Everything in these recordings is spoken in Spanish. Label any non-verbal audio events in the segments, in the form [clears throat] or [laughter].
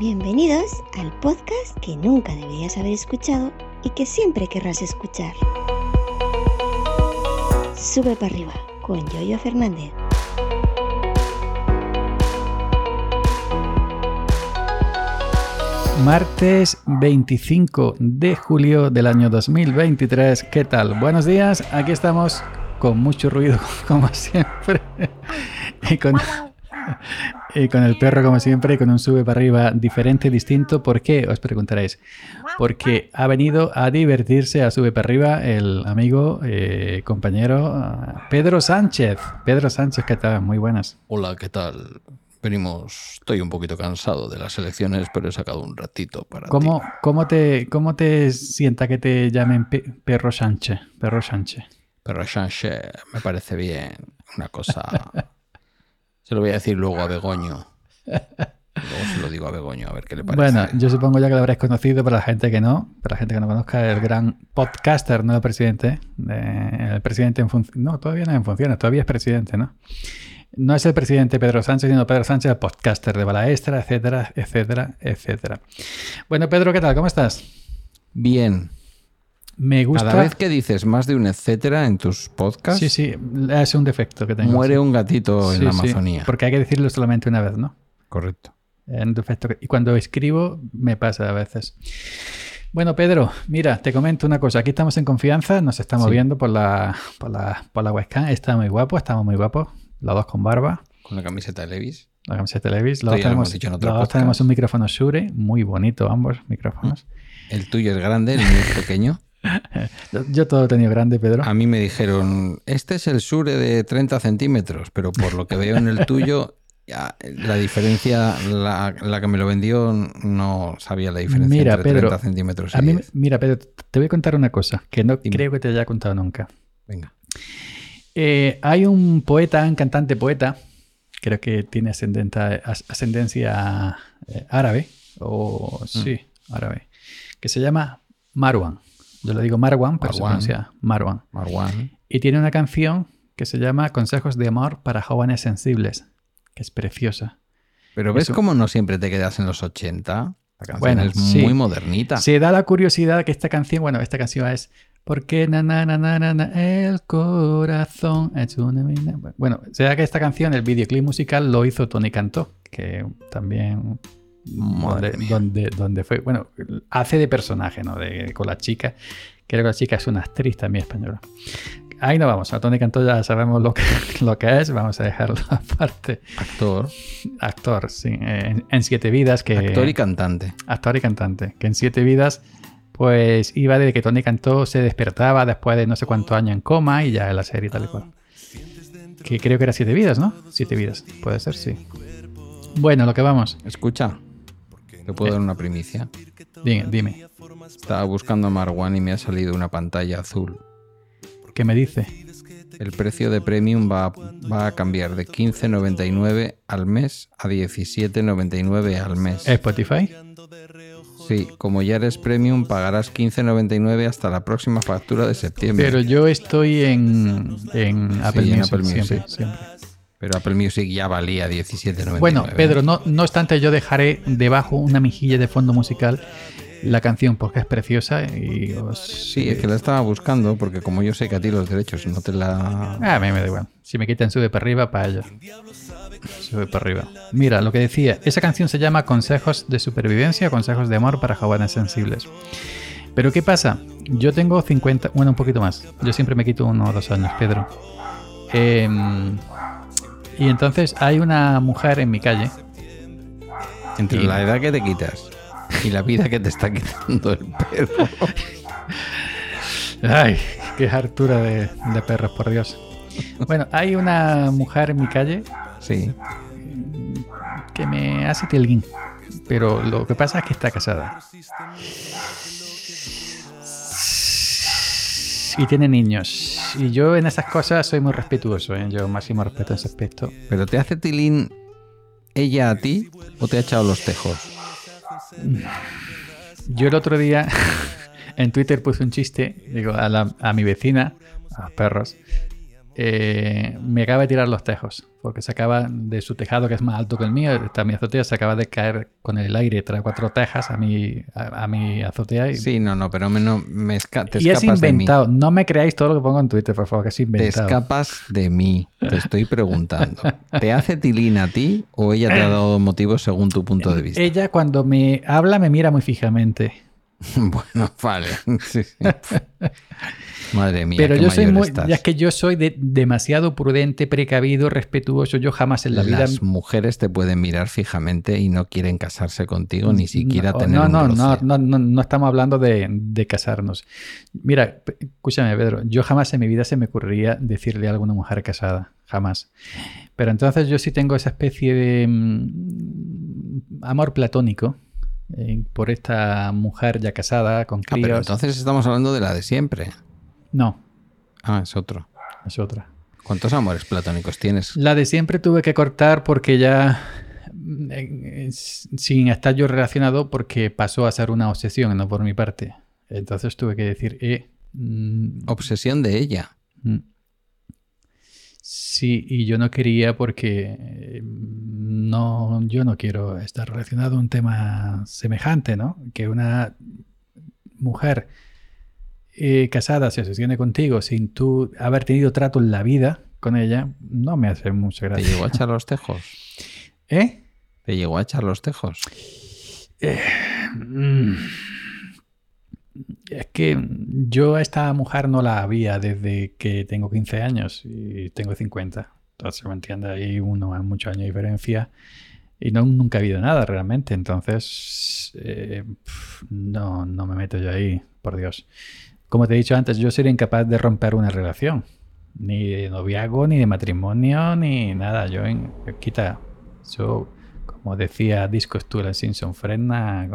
Bienvenidos al podcast que nunca deberías haber escuchado y que siempre querrás escuchar. Sube para arriba con Yoyo Fernández. Martes 25 de julio del año 2023. ¿Qué tal? Buenos días. Aquí estamos con mucho ruido, [laughs] como siempre. Y con, y con el perro, como siempre, con un sube para arriba diferente, distinto. ¿Por qué? Os preguntaréis. Porque ha venido a divertirse a sube para arriba el amigo, eh, compañero ah, Pedro Sánchez. Pedro Sánchez, ¿qué tal? Muy buenas. Hola, ¿qué tal? Venimos, estoy un poquito cansado de las elecciones, pero he sacado un ratito para ¿Cómo, ti. cómo, te, ¿Cómo te sienta que te llamen Pe- Perro Sánchez? Perro Sánchez. Pero Sánchez me parece bien, una cosa... [laughs] se lo voy a decir luego a Begoño. Luego se lo digo a Begoño, a ver qué le parece. Bueno, yo supongo ya que lo habréis conocido, para la gente que no, para la gente que no conozca, el gran podcaster, no el presidente. de- el presidente en funciones. No, todavía no en funciones, todavía es presidente, ¿no? No es el presidente Pedro Sánchez, sino Pedro Sánchez, el podcaster de Balaestra, etcétera, etcétera, etcétera. Bueno, Pedro, ¿qué tal? ¿Cómo estás? Bien. Me gusta. Cada vez que dices más de un etcétera en tus podcasts, Sí, sí, es un defecto que tengo. muere sí. un gatito en Sí, la sí, Amazonía. porque hay que decirlo solamente una vez, ¿no? Correcto. Es un defecto que- Y cuando escribo me pasa a veces. Bueno, Pedro, mira, te comento una cosa. Aquí estamos en confianza, nos estamos viendo por la, por, la, por la webcam. Está muy guapo, estamos muy guapos. Los dos con barba, Con la camiseta de Levis. la camiseta de Levis. Los dos, tenemos, los dos tenemos un micrófono Shure, muy bonito ambos micrófonos. El tuyo es grande, el mío es pequeño. [laughs] [laughs] Yo, todo he tenido grande, Pedro. A mí me dijeron, este es el Sure de 30 centímetros, pero por lo que veo en el [laughs] tuyo, ya, la diferencia, la, la que me lo vendió no sabía la diferencia Mira, entre Pedro, 30 centímetros y A mí, 10. mira, Pedro, te voy a contar una cosa que no Dime. creo que te haya contado nunca. Venga. Eh, hay un poeta, un cantante poeta, creo que tiene ascendencia eh, árabe, o sí, árabe, que se llama Marwan. Yo le digo Marwan, pero se pronuncia Marwan. Marwan. Y tiene una canción que se llama Consejos de amor para jóvenes sensibles, que es preciosa. Pero ves cómo no siempre te quedas en los 80. La canción Bueno, es sí. muy modernita. Se da la curiosidad que esta canción, bueno, esta canción es porque na na na na na, na, el corazón es una mina". Bueno, se da que esta canción, el videoclip musical lo hizo Tony Cantó, que también Madre donde, mía. donde, donde fue, bueno, hace de personaje, ¿no? De, con la chica. Creo que la chica es una actriz también española. Ahí no vamos, a Tony Cantó ya sabemos lo que, [laughs] lo que es, vamos a dejarlo [laughs] aparte. Actor. Actor, sí, en, en Siete Vidas, que Actor y cantante. actor y cantante, que en Siete Vidas, pues iba de que Tony Cantó se despertaba después de no sé cuántos años en coma y ya en la serie tal y cual. Que creo que era Siete Vidas, ¿no? Siete Vidas, puede ser, sí. Bueno, lo que vamos. Escucha, te puedo dar una primicia. Dime, dime, Estaba buscando a Marwan y me ha salido una pantalla azul. ¿qué me dice? El precio de Premium va, va a cambiar de 15.99 al mes a 17.99 al mes. ¿Spotify? Sí, como ya eres Premium pagarás 15.99 hasta la próxima factura de septiembre. Pero yo estoy en, en Apple en Music, Apple Music. siempre, siempre. Pero Apple Music ya valía 17.99. Bueno, Pedro, no, no obstante, yo dejaré debajo una mejilla de fondo musical la canción porque es preciosa y os... Sí, es que la estaba buscando porque como yo sé que a ti los derechos no te la... Ah, a mí me da igual. Si me quitan sube para arriba, para ellos. Sube para arriba. Mira, lo que decía, esa canción se llama Consejos de Supervivencia, Consejos de Amor para Jóvenes Sensibles. Pero ¿qué pasa? Yo tengo 50, bueno, un poquito más. Yo siempre me quito uno o dos años, Pedro. Em, y entonces hay una mujer en mi calle. Entre Y- la edad que te quitas y la vida que te está quitando el perro. [laughs] Ay, qué hartura de, de perros, por Dios. Bueno, hay una mujer en mi calle Sí. que me hace tilguín. Pero lo que pasa es que está casada. Y tiene niños. Y yo en esas cosas soy muy respetuoso. ¿eh? Yo máximo respeto en ese aspecto. ¿Pero te hace tilín ella a ti o te ha echado los tejos? Yo el otro día [laughs] en Twitter puse un chiste, digo, a, la- a mi vecina, a los perros, eh, me acaba de tirar los tejos, porque se acaba de su tejado, que es más alto que el mío, está mi azotea, se acaba de caer con el aire, trae cuatro tejas a mi, a, mi azotea. Y... Sí, no, no, pero me, no, me te y es inventado, no me creáis todo lo que pongo en Twitter, por favor, que es inventado. Te escapas de mí, te estoy preguntando. ¿Te hace tilín a ti o ella te ha dado motivos según tu punto de vista? Ella cuando me habla me mira muy fijamente. [laughs] bueno, vale. [laughs] [laughs] Madre mía. Pero yo soy muy. Ya es que yo soy demasiado prudente, precavido, respetuoso. Yo jamás en la vida. Las mujeres te pueden mirar fijamente y no quieren casarse contigo, ni siquiera tener no, un no, no, no, no, no, estamos hablando de, de, casarnos. Mira, escúchame, Pedro. Yo jamás en mi vida se me ocurriría decirle a alguna mujer casada. Jamás. Pero entonces yo sí tengo esa especie de mm, amor platónico eh, por esta mujer ya casada con críos. Ah, pero entonces estamos hablando de la de siempre. No. Ah, es otro. Es otra. ¿Cuántos amores platónicos tienes? La de siempre tuve que cortar porque ya eh, sin estar yo relacionado porque pasó a ser una obsesión, no por mi parte. Entonces tuve que decir, eh, mm, obsesión de ella. Mm. Sí, y yo no quería porque eh, no, yo no quiero estar relacionado a un tema semejante, ¿no? Que una mujer eh, casada se asocione contigo sin tú haber tenido trato en la vida con ella, no me hace mucha gracia. ¿Te llegó a echar los tejos? [laughs] ¿Eh? ¿Te llegó a echar los tejos? Eh, mm, es que yo a esta mujer no la había desde que tengo 15 años y tengo 50. Entonces, ¿me entiende Hay uno a muchos años de diferencia y no, nunca ha habido nada realmente. Entonces, eh, no, no me meto yo ahí, por Dios. Como te he dicho antes, yo sería incapaz de romper una relación. Ni de noviazgo, ni de matrimonio, ni nada. Yo, en, quita, yo, como decía Disco en Simpson, frena.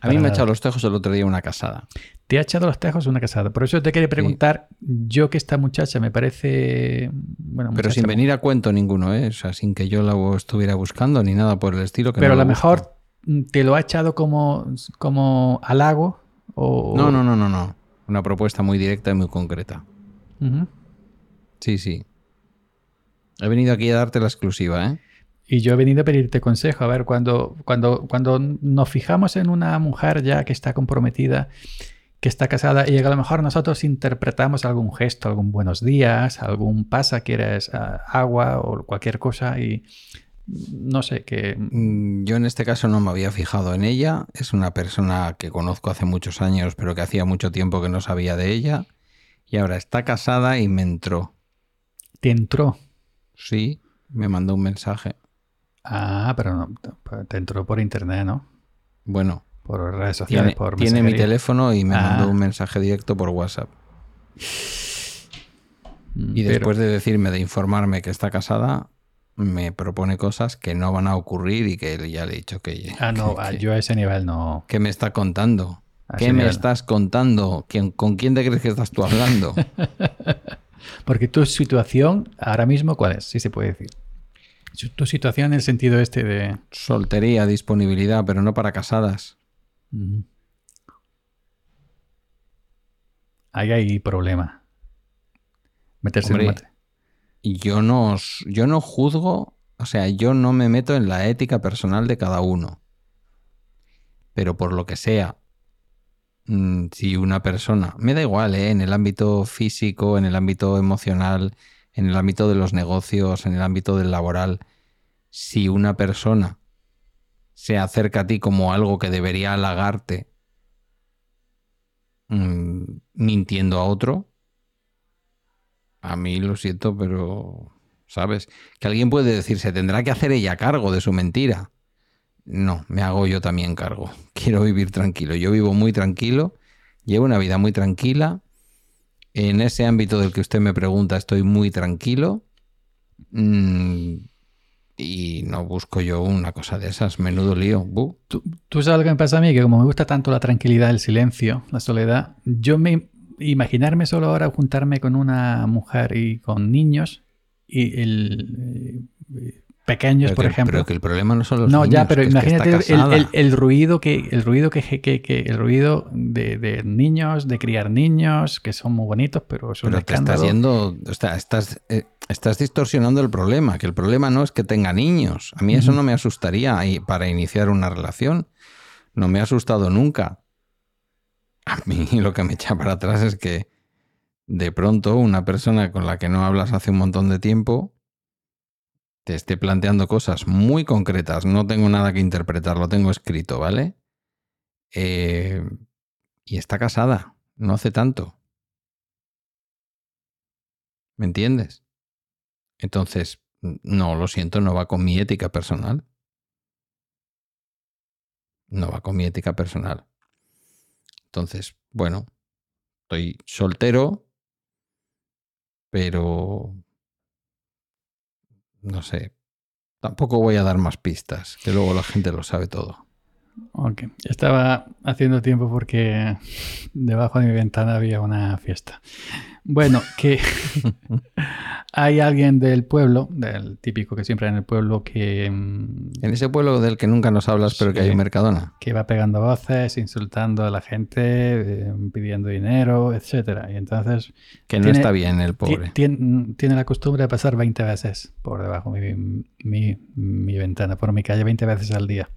A mí me ha echado los tejos el otro día una casada. Te ha echado los tejos una casada. Por eso te quería preguntar, yo que esta muchacha me parece. Bueno, Pero sin venir a cuento ninguno, ¿eh? O sea, sin que yo la estuviera buscando ni nada por el estilo. Pero a lo mejor te lo ha echado como, como halago. O... No, no, no, no, no. Una propuesta muy directa y muy concreta. Sí, sí. He venido aquí a darte la exclusiva, ¿eh? Y yo he venido a pedirte consejo. A ver, cuando, cuando, cuando nos fijamos en una mujer ya que está comprometida, que está casada, y a lo mejor nosotros interpretamos algún gesto, algún buenos días, algún pasa, quieres ah, agua o cualquier cosa, y no sé qué. Mm, yo en este caso no me había fijado en ella. Es una persona que conozco hace muchos años, pero que hacía mucho tiempo que no sabía de ella. Y ahora está casada y me entró. ¿Te entró? Sí, me mandó un mensaje. Ah, pero no, te entró por internet, ¿no? Bueno. Por redes sociales, tiene, Tiene mi teléfono y me mandó ah. un mensaje directo por WhatsApp. Mm, y después de decirme, de informarme que está casada, me propone cosas que no van a ocurrir y que ya le he dicho que... Ah, no, yo a ese nivel no... ¿Qué me está contando? ¿Qué me estás contando? ¿Con quién te crees que estás tú hablando? [laughs] Porque tu situación ahora mismo, ¿cuál es? Si se puede decir. Tu situación en el sentido este de... Soltería, disponibilidad, pero no para casadas. Ahí hay problema. Meterse en mate yo no, yo no juzgo, o sea, yo no me meto en la ética personal de cada uno. Pero por lo que sea, mm, si una persona, me da igual, ¿eh? en el ámbito físico, en el ámbito emocional, en el ámbito de los negocios, en el ámbito del laboral, si una persona se acerca a ti como algo que debería halagarte mm, mintiendo a otro, a mí lo siento, pero, ¿sabes? Que alguien puede decir, se tendrá que hacer ella cargo de su mentira. No, me hago yo también cargo. [laughs] Quiero vivir tranquilo. Yo vivo muy tranquilo, llevo una vida muy tranquila. En ese ámbito del que usted me pregunta, estoy muy tranquilo. Mm, y no busco yo una cosa de esas, menudo lío. ¿Tú, tú sabes lo que me pasa a mí, que como me gusta tanto la tranquilidad, el silencio, la soledad, yo me, imaginarme solo ahora juntarme con una mujer y con niños y el, eh, pequeños, Pero por que- ejemplo. Pero que el problema no son los no, niños. ya, pero imagínate el, casada. el- el ruido que el ruido que, que- que- el ruido de, de niños, de criar niños, que son muy bonitos, pero son Pero te estás yendo, o sea, estás, eh, estás distorsionando el problema, que el problema no es que tenga niños. A mí eso no me asustaría para iniciar una relación. No me ha asustado nunca. A mí [laughs] lo que me echa para atrás es que de pronto una persona con la que no hablas hace un montón de tiempo te esté planteando cosas muy concretas. No tengo nada que interpretar, lo tengo escrito, ¿vale? Eh, y está casada, no hace tanto. ¿Me entiendes? Entonces, no, lo siento, no va con mi ética personal. No va con mi ética personal. Entonces, bueno, estoy soltero, pero no sé. Tampoco voy a dar más pistas, que luego la gente lo sabe todo. Ok. Estaba haciendo tiempo porque debajo de mi ventana había una fiesta. Bueno, que [laughs] hay alguien del pueblo, del típico que siempre hay en el pueblo, que, mm, En ese pueblo del que nunca nos hablas, pero que hay un Mercadona. que va pegando voces, insultando a la gente, eh, pidiendo dinero, etcétera. Y entonces Que no Tiene- está bien el pobre. tien- tiene la costumbre de pasar 20 veces por debajo de mi, mi- mi ventana, por mi calle, 20 veces al día.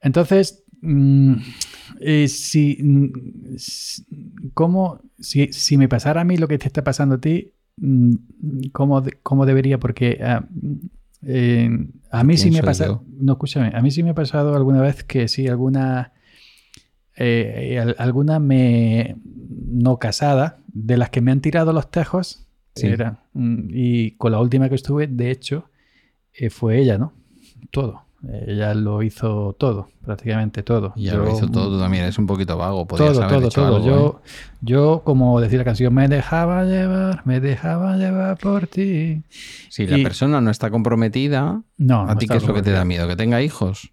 Entonces, mm, eh, si, ¿cómo, si, si me pasara a mí lo que te está pasando a ti, mm, ¿cómo, cómo debería? Porque ah, eh, a mí sí ¿Quién me soy pasa, yo? no, escúchame, a mí sí me ha pasado alguna vez que sí, alguna, eh, al- alguna me no casada, de las que me han tirado los tejos, Sí. era, mm, y con la última que estuve, de hecho, eh, fue ella, ¿no? Todo. Ella lo hizo todo, prácticamente todo. Ya Yo- lo hizo todo, tú también eres un poquito vago. Podías todo, haber todo, hecho todo. algo, yo, ¿eh? yo, como decía la canción, me dejaba llevar, me dejaba llevar por ti. Si la y- persona no está comprometida, No, ¿a no ti qué es lo que te da miedo? ¿Que tenga hijos?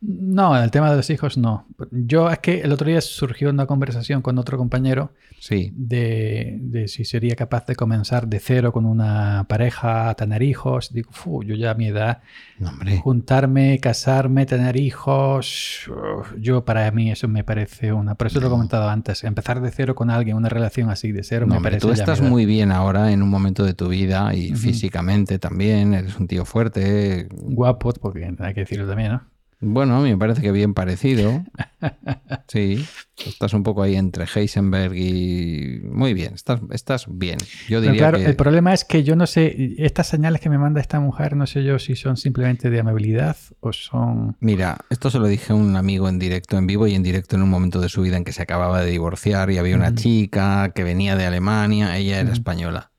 No, el tema de los hijos no. Yo es que el otro día surgió una conversación con otro compañero Sí. de, de si sería capaz de comenzar de cero con una pareja, tener hijos. Digo, "Fu, yo ya a mi edad, hombre. juntarme, casarme, tener hijos, yo para mí eso me parece una... Por eso lo he comentado antes, empezar de cero con alguien, una relación así de cero, No, me hombre, parece tú estás muy bien ahora en un momento de tu vida y físicamente también, eres un tío fuerte. guapo, porque hay que decirlo también, ¿no? Bueno, a mí me parece que bien parecido. [laughs] Sí, estás un poco ahí entre Heisenberg y... Muy bien, estás, estás bien. Yo diría claro, que... el problema es que yo no sé, estas señales que me manda esta mujer, no sé yo si son simplemente de amabilidad o son... Mira, esto se lo dije a un amigo en directo, en vivo y en directo en un momento de su vida en que se acababa de divorciar y había una Ujú. chica que venía de Alemania, ella era Ujú. española,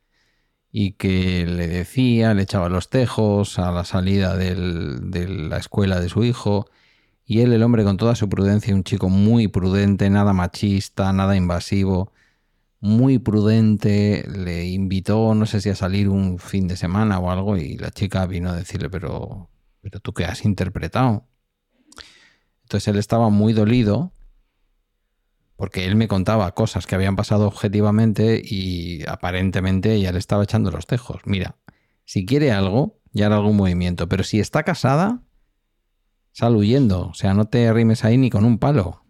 y que le decía, le echaba los tejos a la salida de la escuela de su hijo, y él, el hombre con toda su prudencia, un chico muy prudente, nada machista, nada invasivo, muy prudente, le invitó, no sé si a salir un fin de semana o algo, y la chica vino a decirle, pero, pero tú qué has interpretado. Entonces él estaba muy dolido porque él me contaba cosas que habían pasado objetivamente y aparentemente ella le estaba echando los tejos. Mira, si quiere algo, ya hará algún movimiento, pero si está casada, sal huyendo. O sea, no te arrimes ahí ni con un palo.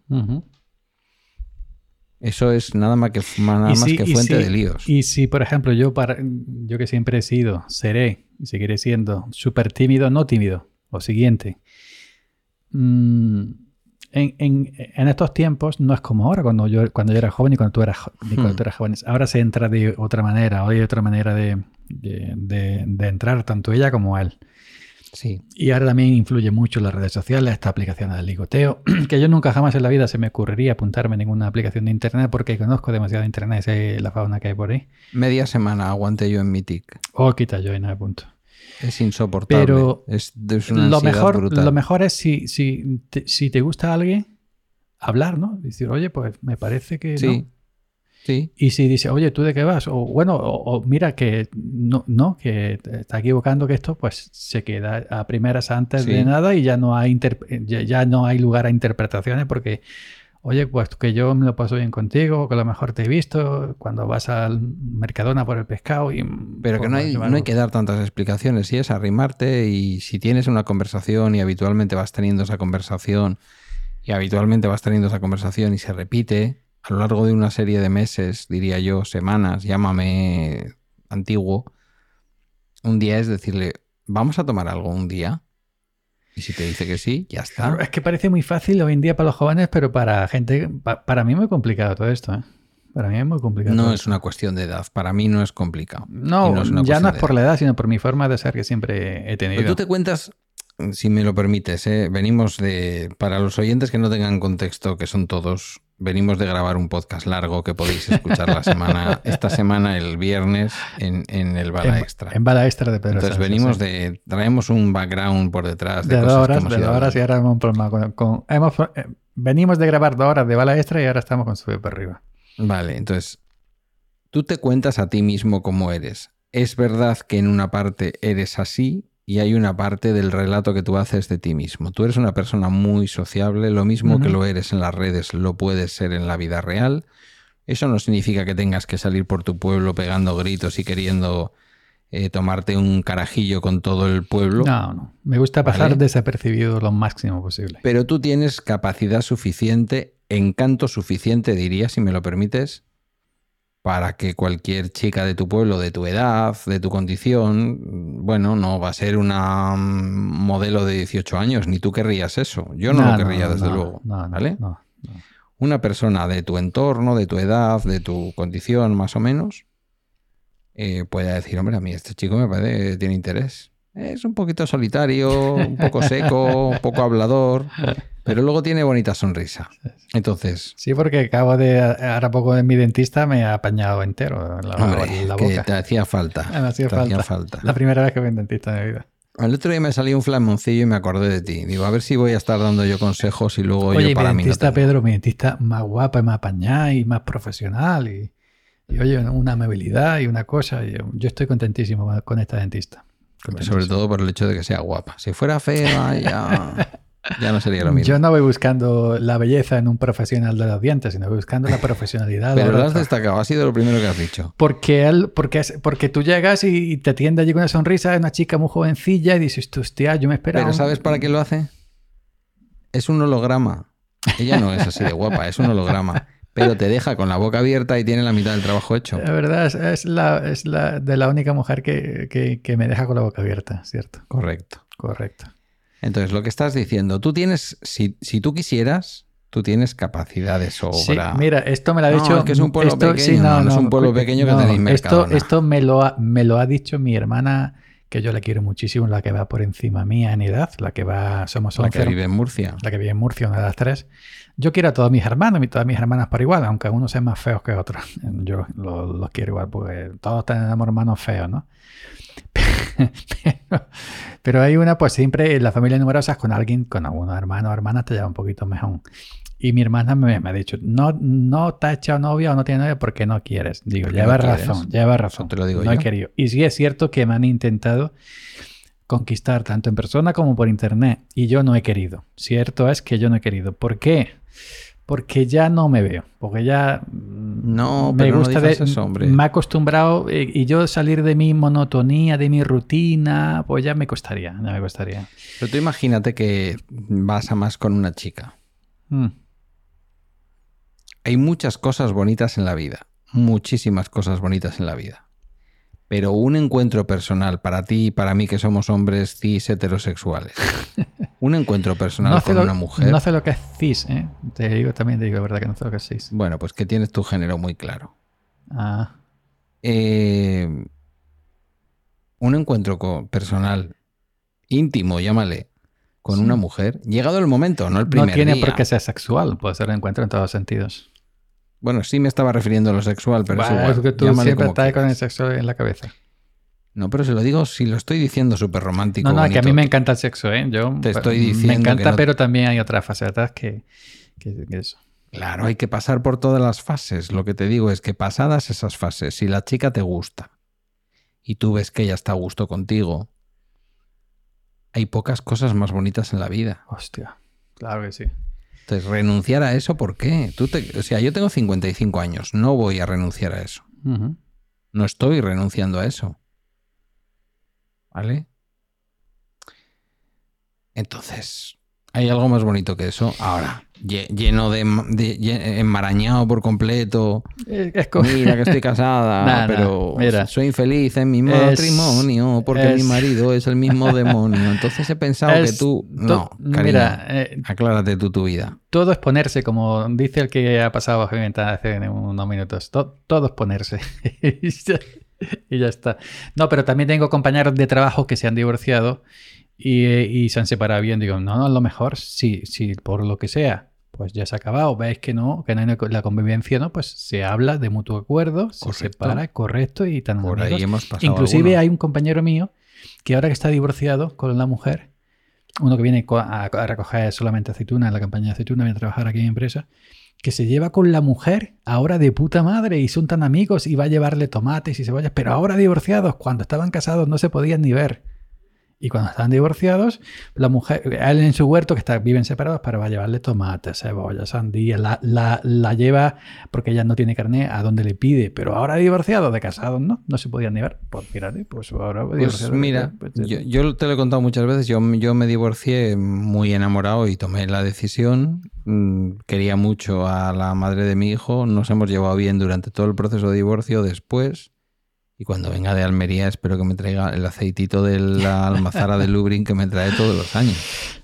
Eso es nada más que, nada más si- que fuente si- de líos. Y si, por ejemplo, yo, para, yo que siempre he sido, seré y seguiré siendo súper tímido, no tímido, lo siguiente. Mm, en, en- en estos tiempos no es como ahora, cuando yo, cuando yo era joven y cuando tú eras, cuando Hmm. tú eras joven. Ahora se entra de otra manera, hoy hay otra manera de, de- de- de entrar, tanto ella como él. Sí. Y ahora también influye mucho las redes sociales, esta aplicación del ligoteo, [clears throat] que yo nunca jamás en la vida se me ocurriría apuntarme en ninguna aplicación de internet porque conozco demasiado internet, sé la fauna que hay por ahí. Media semana aguanté yo en mi tic. O quita yo y no me apunto. Es insoportable. Pero es, es una Lo mejor, brutal. lo mejor es si, si, te, si te gusta alguien, hablar, ¿no? Decir, oye, pues me parece que. Sí. no". Sí. Y si dice, oye, ¿tú de qué vas? O bueno, o, o mira que no, no, que está equivocando, que esto pues se queda a primeras antes Sí. de nada y ya no hay ya, ya no hay lugar a interpretaciones porque oye, pues que yo me lo paso bien contigo, que a lo mejor te he visto cuando vas al Mercadona por el pescado y... Pero que no hay, no hay que dar tantas explicaciones, si es arrimarte y si tienes una conversación y habitualmente vas teniendo esa conversación y habitualmente vas teniendo esa conversación y se repite a lo largo de una serie de meses, diría yo, semanas, llámame antiguo, un día es decirle, vamos a tomar algo un día. Y si te dice que sí, ya está. Claro, es que parece muy fácil hoy en día para los jóvenes, pero para gente, pa- para mí es muy complicado todo esto. ¿eh? Para mí es muy complicado. No es una cuestión de edad. Para mí no es complicado. No, es ya no es por la edad, sino por mi forma de ser que siempre he tenido. Pero tú te cuentas, si me lo permites, ¿eh? venimos de. Para los oyentes que no tengan contexto, que son todos, venimos de grabar un podcast largo que podéis escuchar la semana, [laughs] esta semana, el viernes, en, en el Bala en, Extra. en bala extra de Pedro Entonces Sánchez, venimos sí. de. Traemos un background por detrás de, de dos cosas que horas, hemos de dos horas y ahora hemos un problema con, con- hemos, eh, venimos de grabar dos horas de bala extra y ahora estamos con sube para arriba. Vale, entonces. Tú te cuentas a ti mismo cómo eres. Es verdad que en una parte eres así y hay una parte del relato que tú haces de ti mismo. Tú eres una persona muy sociable, lo mismo que lo eres en las redes, lo puedes ser en la vida real. Eso no significa que tengas que salir por tu pueblo pegando gritos y queriendo eh, tomarte un carajillo con todo el pueblo. No, no. Me gusta pasar Vale. desapercibido lo máximo posible. Pero tú tienes capacidad suficiente, encanto suficiente, diría, si me lo permites, para que cualquier chica de tu pueblo, de tu edad, de tu condición, bueno, no va a ser una mm, modelo de 18 años, ni tú querrías eso. Yo no, lo querría, desde no, luego. ¿Vale? Una persona de tu entorno, de tu edad, de tu condición, más o menos, eh, puede decir, hombre, a mí este chico me parece que tiene interés. Es un poquito solitario, un poco seco, un poco hablador, [laughs] pero luego tiene bonita sonrisa. Entonces, Sí, porque acabo de. Ahora poco de mi dentista me ha apañado entero la, hombre, la que boca. te hacía falta. Me hacía te falta. hacía falta. La primera vez que voy a un dentista de mi vida. El otro día me salió un flamoncillo y me acordé de ti. Digo, a ver si voy a estar dando yo consejos y luego Oye, yo mi para mí no dentista, tengo. Pedro, mi dentista más guapa y más apañada y más profesional. Y, y, oye, una amabilidad y una cosa. y yo, yo estoy contentísimo con esta dentista. Sobre todo por el hecho de que sea guapa. Si fuera fea, ya, [laughs] [laughs] ya no sería lo mismo. Yo no voy buscando la belleza en un profesional de los dientes, sino voy buscando la profesionalidad. Pero lo has destacado, ha sido lo primero que has dicho. Porque, él, porque, porque tú llegas y, te atiende allí con una sonrisa, una chica muy jovencilla, y dices, "Tú, hostia, yo me esperaba. Pero ¿sabes para qué lo hace? Es un holograma. Ella no es así de guapa, es un holograma. Pero te deja con la boca abierta y tiene la mitad del trabajo hecho. La verdad es, es la, es la de la única mujer que, que- que me deja con la boca abierta, ¿cierto? Correcto. Correcto. Entonces, lo que estás diciendo, tú tienes, si, si tú quisieras, tú tienes capacidad de Sí, sobra. mira, esto me lo ha No, dicho. es que es un pueblo esto- pequeño, no, no es un pueblo pequeño que tenéis esto, Mercadona. esto me lo, ha, me lo ha dicho mi hermana, que yo la quiero muchísimo, la que va por encima mía en edad, la que va, somos la que 11, vive en Murcia. la que vive en Murcia, una de las tres. Yo quiero a todos mis hermanos y todas mis hermanas por igual, aunque unos sean más feos que otros. [laughs] Yo los, los quiero igual, porque todos tenemos hermanos feos, ¿no? Pero, [laughs] pero hay una, pues siempre en la familia numerosa con alguien, con algunos hermanos o hermanas te lleva un poquito mejor. Y mi hermana me, me ha dicho, no, no te ha echado novia o no tiene novia porque no quieres. Digo, lleva no razón, lleva razón. Eso te lo digo no he yo. querido. Y sí es cierto que me han intentado conquistar tanto en persona como por internet y yo no he querido. Cierto es que yo no he querido. ¿Por qué? Porque ya no me veo, porque ya No, me pero no gusta digas de, eso, hombre. me he acostumbrado eh, y yo salir de mi monotonía, de mi rutina, pues ya me costaría, ya me costaría. Pero tú imagínate que vas a más con una chica. Mm. Hay muchas cosas bonitas en la vida, muchísimas cosas bonitas en la vida. Pero un encuentro personal para ti y para mí que somos hombres cis heterosexuales. [laughs] Un encuentro personal No con lo, una mujer. no sé lo que es cis, ¿eh? Te digo también, te digo la verdad que no sé lo que es cis. Bueno, pues que tienes tu género muy claro. Ah, Eh, un encuentro co- personal, íntimo, llámale, con Sí. una mujer. Llegado el momento, no el no primer tiene día. por qué ser sexual, puede ser un encuentro en todos sentidos. Bueno, sí me estaba refiriendo a lo sexual, pero es igual. es que tú Llámale siempre estás con el sexo en la cabeza. No, pero si lo digo, si lo estoy diciendo súper romántico. No, no, que a mí bonito. me encanta el sexo, ¿eh? Yo Te estoy me diciendo encanta, que no- pero también hay otras facetas que, que- que eso. Claro, hay que pasar por todas las fases. Lo que te digo es que pasadas esas fases, si la chica te gusta y tú ves que ella está a gusto contigo, hay pocas cosas más bonitas en la vida. Hostia, claro que sí. Entonces, renunciar a eso, ¿por qué? Tú te- o sea, yo tengo 55 años, no voy a renunciar a eso. No estoy renunciando a eso. ¿Vale? Entonces, ¿hay algo más bonito que eso? Ahora, lle- lleno de, de- lle- enmarañado por completo. Eh, Es Mira que estoy [laughs] casada, Nah, nah, pero mira. soy infeliz en mi matrimonio porque mi es- marido es el mismo [laughs] demonio. Entonces he pensado que Es tú... to- No, cariño, Mira, eh, aclárate tú tu vida. todo es ponerse, como dice el que ha pasado bajo mi ventana hace unos minutos. To- todo es ponerse. [laughs] y ya está. No, pero también tengo compañeros de trabajo que se han divorciado y, y se han separado bien. Digo, no, no, a lo mejor, si, si por lo que sea, pues ya se ha acabado. Veis que no, que no hay la convivencia, ¿no? Pues se habla de mutuo acuerdo, se Correcto. separa, correcto, y tan Por amigos. ahí hemos pasado Inclusive algunos. hay un compañero mío que ahora que está divorciado con la mujer, uno que viene a, recoger solamente aceituna en la campaña de aceituna, viene a trabajar aquí en empresa, que se lleva con la mujer ahora de puta madre y son tan amigos y va a llevarle tomates y cebollas, pero ahora divorciados, cuando estaban casados no se podían ni ver. Y cuando estaban divorciados, la mujer, él en su huerto, que está, viven separados, pero va a llevarle tomates, cebollas, sandía, la, la, la lleva, porque ella no tiene carne, a donde le pide. Pero ahora divorciados, de casados, no, no se podían ver. Pues fíjate, pues ahora Pues mira, pues, yo, yo te lo he contado muchas veces, yo, yo me divorcié muy enamorado y tomé la decisión. Mm, Quería mucho a la madre de mi hijo, nos hemos llevado bien durante todo el proceso de divorcio después. Y cuando venga de Almería espero que me traiga el aceitito de la almazara de Lubrin que me trae todos los años.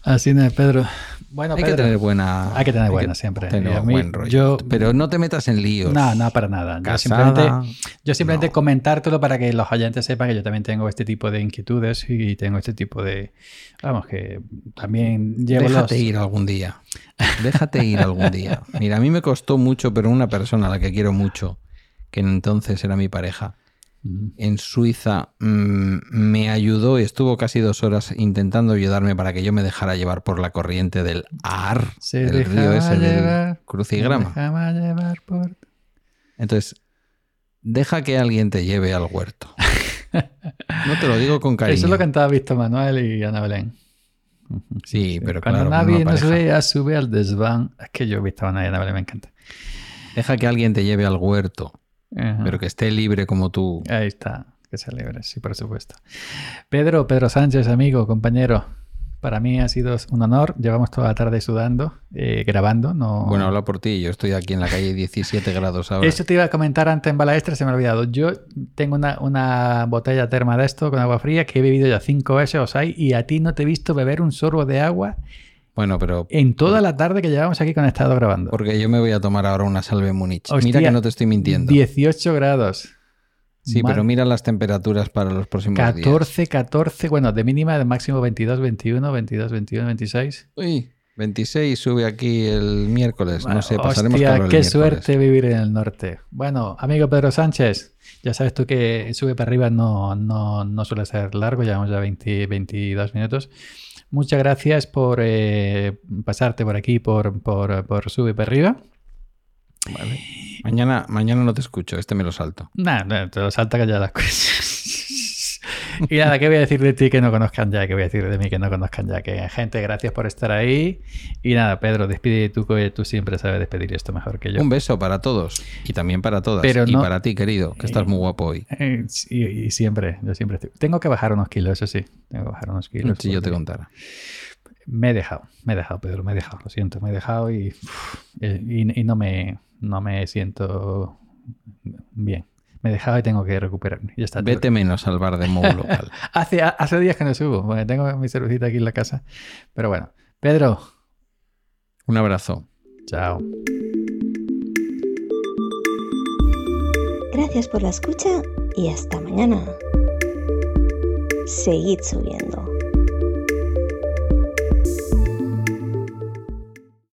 Así es, Pedro. Bueno, Hay que tener buena... hay que tener buena siempre. tener mí- buen rollo. yo- Pero no te metas en líos. No, no, para nada. Yo simplemente, yo simplemente no. comentártelo para que los oyentes sepan que yo también tengo este tipo de inquietudes y tengo este tipo de. Vamos, que también llevo Déjate los- ir algún día. Déjate ir algún día. [laughs] Mira, a mí me costó mucho, pero una persona a la que quiero mucho, que entonces era mi pareja. En Suiza mm, me ayudó y estuvo casi dos horas intentando ayudarme para que yo me dejara llevar por la corriente del Ar, Se el río ese llevar, del crucigrama. se dejaba llevar por- Entonces, deja que alguien te lleve al huerto. [laughs] No te lo digo con cariño. Eso es lo cantaba Víctor Manuel y Ana Belén. Sí, pero Cuando claro, nadie nos vea, sube al desván. Es que yo Víctor Manuel y Ana Belén me encanta. Deja que alguien te lleve al huerto, Ajá. pero que esté libre como tú. Ahí está, que se libre, sí, por supuesto. Pedro, Pedro Sánchez, amigo, compañero, para mí ha sido un honor. Llevamos toda la tarde sudando, eh, grabando. No... Bueno, habla por ti. Yo estoy aquí en la calle 17 [laughs] grados ahora. Eso te iba a comentar antes en Balaestra, se me ha olvidado. Yo tengo una, una botella terma de esto con agua fría que he bebido ya cinco veces, o sea, y a ti no te he visto beber un sorbo de agua Bueno, pero en toda la tarde que llevamos aquí conectado grabando. porque yo me voy a tomar ahora una salve Múnich. Hostia, mira que no te estoy mintiendo. 18 grados. Sí, Mal- pero mira las temperaturas para los próximos días. 14, 14, bueno, de mínima, de máximo 22, 21, 22, 21, 26. Uy, 26 sube aquí el miércoles. no sé, pasaremos Hostia, calor el qué miércoles. suerte vivir en el norte. Bueno, amigo Pedro Sánchez, ya sabes tú que sube para arriba no, no, no suele ser largo, llevamos ya 20, 22 minutos. Muchas gracias por eh, pasarte por aquí, por, por, por sube para arriba. Vale. Mañana, mañana no te escucho, este me lo salto. Nada, te lo salta que ya las cosas. [laughs] y nada, ¿qué voy a decir de ti que no conozcan ya? ¿Qué voy a decir de mí que no conozcan ya? Que gente, gracias por estar ahí. Y nada, Pedro, despide tú, que tú siempre sabes despedir esto mejor que yo. Un beso para todos y también para todas. Pero y no- para ti, querido, que estás muy guapo hoy. Eh, y, siempre, yo siempre estoy- Tengo que bajar unos kilos, eso sí. Tengo que bajar unos kilos. Si yo te contara. Me he dejado, me he dejado, Pedro, me he dejado, lo siento, me he dejado y, eh, y, y no, me, no me siento bien. Me he dejado y tengo que recuperarme. Ya está. Vete menos al bar de Mou local. [laughs] Hace, hace días que no subo, porque tengo mi cervecita aquí en la casa. Pero bueno, Pedro, Un abrazo. chao. Gracias por la escucha y hasta mañana. Seguid subiendo.